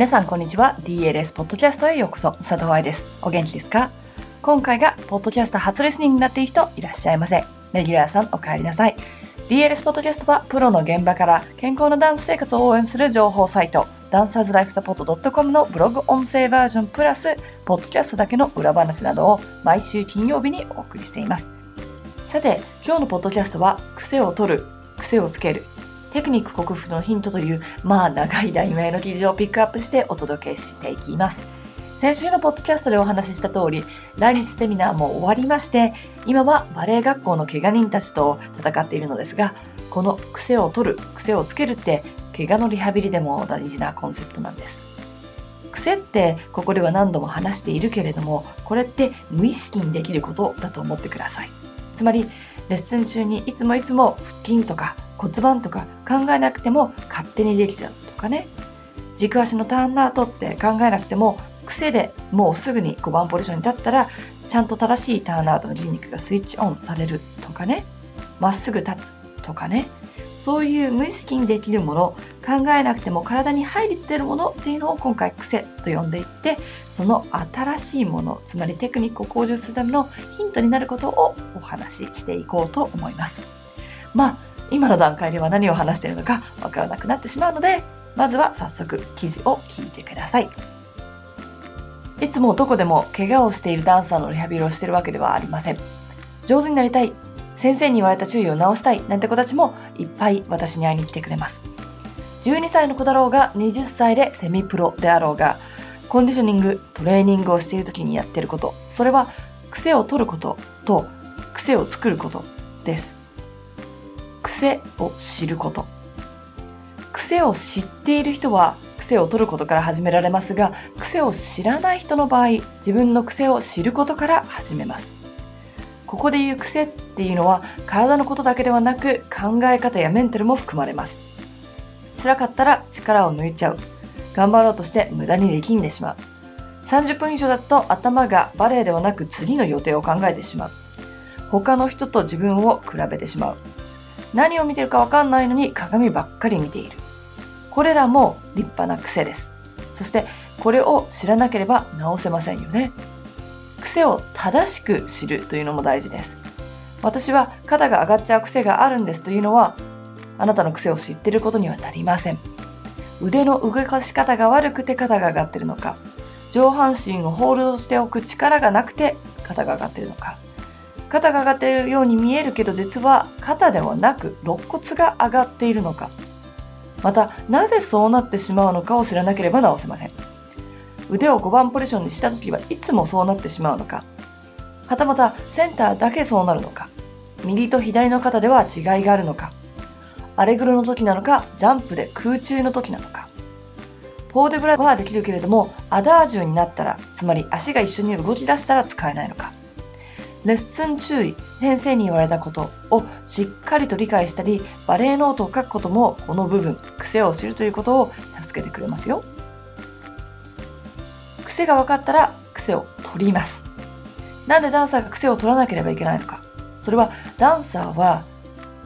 皆さんこんにちは。DLS ポッドキャストへようこそ。佐藤愛です。お元気ですか？今回がポッドキャスト初レスニングになっている人いらっしゃいませレギュラーさんお帰りなさい。DLS ポッドキャストはプロの現場から健康なダンス生活を応援する情報サイト。ダンサーズライフサポート .com のブログ音声バージョンプラスポッドキャストだけの裏話などを毎週金曜日にお送りしています。さて今日のポッドキャストは癖を取る癖をつけるテクニック克服のヒントという、まあ長い題名の記事をピックアップしてお届けしていきます。先週のポッドキャストでお話しした通り、来日セミナーも終わりまして、今はバレエ学校の怪我人たちと戦っているのですが、この癖を取る、癖をつけるって、怪我のリハビリでも大事なコンセプトなんです。癖ってここでは何度も話しているけれども、これって無意識にできることだと思ってください。つまり、レッスン中にいつもいつも腹筋とか骨盤とか考えなくても勝手にできちゃうとかね。軸足のターンアウトって考えなくても癖でもうすぐに5番ポジションに立ったらちゃんと正しいターンアウトの筋肉がスイッチオンされるとかね。まっすぐ立つとかね。そういう無意識にできるもの考えなくても体に入ってるものっていうのを今回癖と呼んでいってその新しいものつまりテクニックを向上するためのヒントになることをお話ししていこうと思います。まあ今の段階では何を話しているのかわからなくなってしまうので、まずは早速記事を聞いてください。いつもどこでも怪我をしているダンサーのリハビリをしているわけではありません。上手になりたい、先生に言われた注意を直したいなんて子たちもいっぱい私に会いに来てくれます。12歳の子だろうが20歳でセミプロであろうが、コンディショニング、トレーニングをしている時にやっていること、それは癖を取ることと癖を作ることです。癖を知ること。癖を知っている人は癖を取ることから始められますが、癖を知らない人の場合、自分の癖を知ることから始めます。ここで言う癖っていうのは体のことだけではなく考え方やメンタルも含まれます。辛かったら力を抜いちゃう。頑張ろうとして無駄に力んでしまう。30分以上経つと頭がバレエではなく次の予定を考えてしまう。他の人と自分を比べてしまう。何を見てるかわかんないのに鏡ばっかり見ている。これらも立派な癖です。そしてこれを知らなければ直せませんよね。癖を正しく知るというのも大事です。私は肩が上がっちゃう癖があるんですというのは、あなたの癖を知っていることにはなりません。腕の動かし方が悪くて肩が上がってるのか、上半身をホールドしておく力がなくて肩が上がってるのか、肩が上がっているように見えるけど実は肩ではなく肋骨が上がっているのか。またなぜそうなってしまうのかを知らなければ直せません。腕を5番ポジションにした時はいつもそうなってしまうのか。はたまたセンターだけそうなるのか。右と左の肩では違いがあるのか。アレグロの時なのかジャンプで空中の時なのか。ポーデブラはできるけれどもアダージュになったらつまり足が一緒に動き出したら使えないのか。レッスン注意、先生に言われたことをしっかりと理解したり、バレエノートを書くこともこの部分、癖を知るということを助けてくれますよ。癖が分かったら癖を取ります。なんでダンサーが癖を取らなければいけないのか。それはダンサーは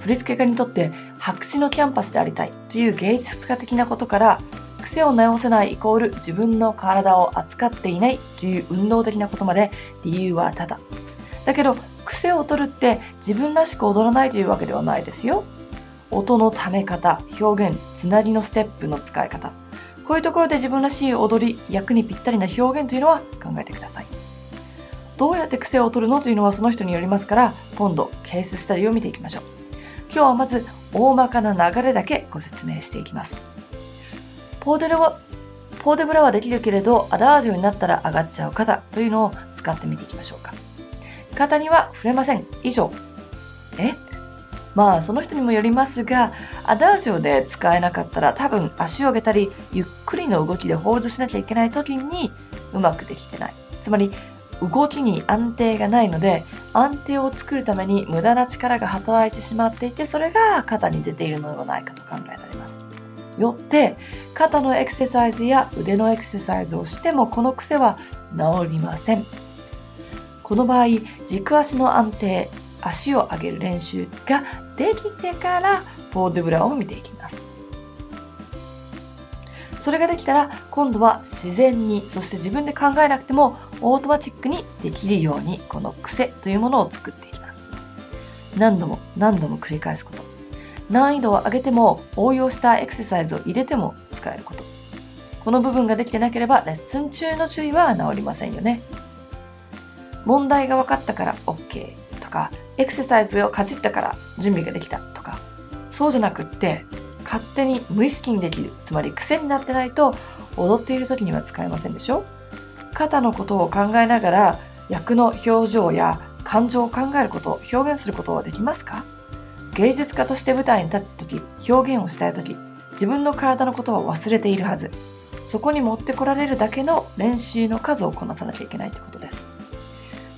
振付家にとって白紙のキャンパスでありたいという芸術家的なことから癖を直せないイコール自分の体を扱っていないという運動的なことまで理由はただだけど癖を取るって自分らしく踊らないというわけではないですよ。音のため方表現つなぎのステップの使い方。こういうところで自分らしい踊り役にぴったりな表現というのは考えてください。どうやって癖を取るのというのはその人によりますから今度ケーススタディを見ていきましょう。今日はまず大まかな流れだけご説明していきます。ポーデルはポーデブラはできるけれどアダージョになったら上がっちゃう方というのを使ってみていきましょうか。方には触れません。以上。え？まあその人にもよりますが、アダージョで使えなかったら多分足を上げたり、ゆっくりの動きでホールドしなきゃいけない時にうまくできてない。つまり動きに安定がないので、安定を作るために無駄な力が働いてしまっていて、それが肩に出ているのではないかと考えられます。よって、肩のエクササイズや腕のエクササイズをしてもこの癖は治りません。この場合、軸足の安定、足を上げる練習ができてからポーデブラを見ていきます。それができたら今度は自然にそして自分で考えなくてもオートマチックにできるようにこの癖というものを作っていきます。何度も何度も繰り返すこと。難易度を上げても応用したエクササイズを入れても使えること。この部分ができてなければレッスン中の注意は治りませんよね。問題が分かったから OK とかエクササイズをかじったから準備ができたとかそうじゃなくって勝手に無意識にできるつまり癖になってないと踊っている時には使えませんでしょ？肩のことを考えながら役の表情や感情を考えること表現することはできますか？芸術家として舞台に立つ時表現をしたい時自分の体のことは忘れているはず。そこに持ってこられるだけの練習の数をこなさなきゃいけないってことです。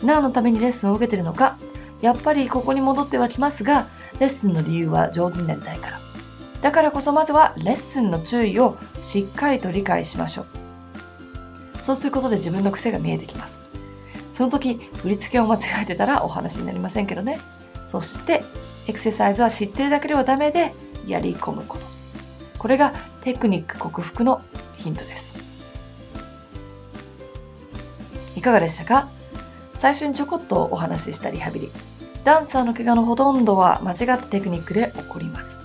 何のためにレッスンを受けてるのかやっぱりここに戻ってはきますがレッスンの理由は上手になりたいからだからこそまずはレッスンの注意をしっかりと理解しましょう。そうすることで自分の癖が見えてきます。その時、振り付けを間違えてたらお話になりませんけどね。そして、エクササイズは知ってるだけではダメで、やり込むこと。これがテクニック克服のヒントです。いかがでしたか？最初にちょこっとお話ししたリハビリ。ダンサーの怪我のほとんどは間違ったテクニックで起こります。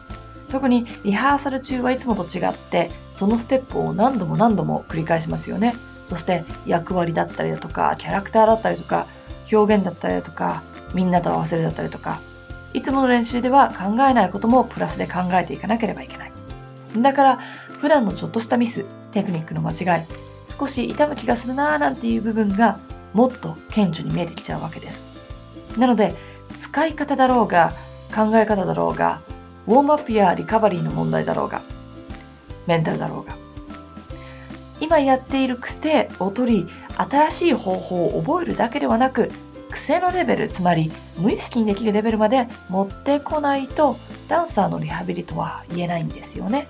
特にリハーサル中はいつもと違ってそのステップを何度も何度も繰り返しますよねそして役割だったりだとかキャラクターだったりとか表現だったりだとかみんなと合わせるだったりとかいつもの練習では考えないこともプラスで考えていかなければいけないだから普段のちょっとしたミステクニックの間違い少し痛む気がするなーなんていう部分がもっと顕著に見えてきちゃうわけですなので使い方だろうが考え方だろうがウォームアップやリカバリーの問題だろうが、メンタルだろうが、今やっている癖を取り、新しい方法を覚えるだけではなく、癖のレベル、つまり無意識にできるレベルまで持ってこないと、ダンサーのリハビリとは言えないんですよね。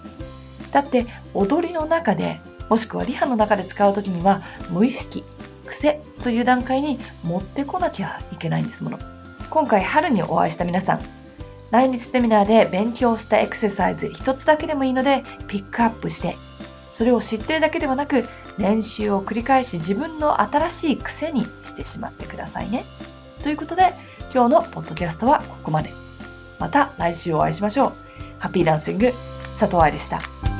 だって、踊りの中で、もしくはリハの中で使うときには、無意識、癖という段階に持ってこなきゃいけないんですもの。今回春にお会いした皆さん、来日セミナーで勉強したエクササイズ一つだけでもいいのでピックアップしてそれを知ってるだけではなく練習を繰り返し自分の新しい癖にしてしまってくださいね。ということで今日のポッドキャストはここまで。また来週お会いしましょう。ハッピーランシング佐藤愛でした。